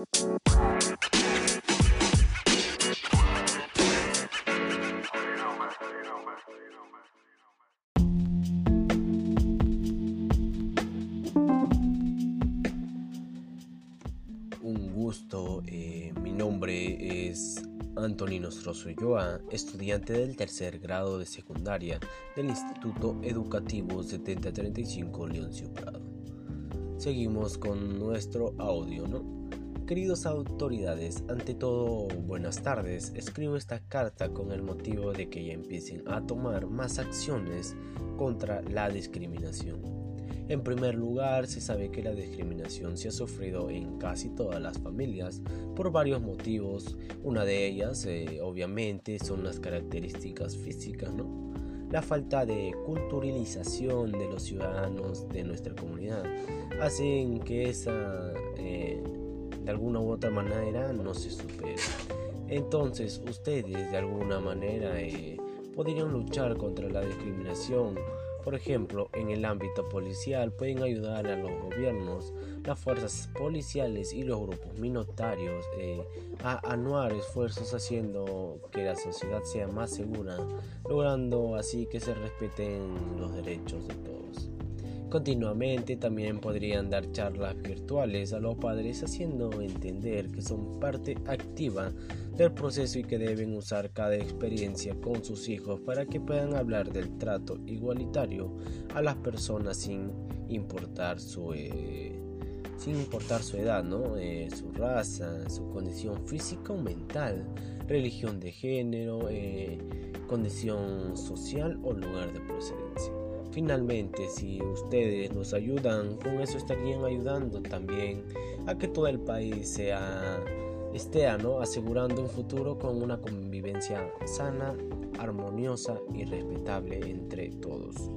Un gusto, eh, mi nombre es Antonino Strozo estudiante del tercer grado de secundaria del Instituto Educativo 7035 Leoncio Prado. Seguimos con nuestro audio, ¿no? Queridos autoridades, ante todo, buenas tardes. Escribo esta carta con el motivo de que ya empiecen a tomar más acciones contra la discriminación. En primer lugar, se sabe que la discriminación se ha sufrido en casi todas las familias por varios motivos. Una de ellas, eh, obviamente, son las características físicas, ¿no? La falta de culturalización de los ciudadanos de nuestra comunidad hacen que esa, eh, de alguna u otra manera, no se supere. Entonces, ustedes, de alguna manera, eh, podrían luchar contra la discriminación por ejemplo, en el ámbito policial pueden ayudar a los gobiernos, las fuerzas policiales y los grupos minoritarios eh, a anuar esfuerzos haciendo que la sociedad sea más segura, logrando así que se respeten los derechos de todos. Continuamente también podrían dar charlas virtuales a los padres haciendo entender que son parte activa del proceso y que deben usar cada experiencia con sus hijos para que puedan hablar del trato igualitario a las personas sin importar su, eh, sin importar su edad, ¿no? Eh, su raza, su condición física o mental, religión de género, eh, condición social o lugar de procedencia. Finalmente, si ustedes nos ayudan, con eso estarían ayudando también a que todo el país sea esté asegurando un futuro con una convivencia sana, armoniosa y respetable entre todos.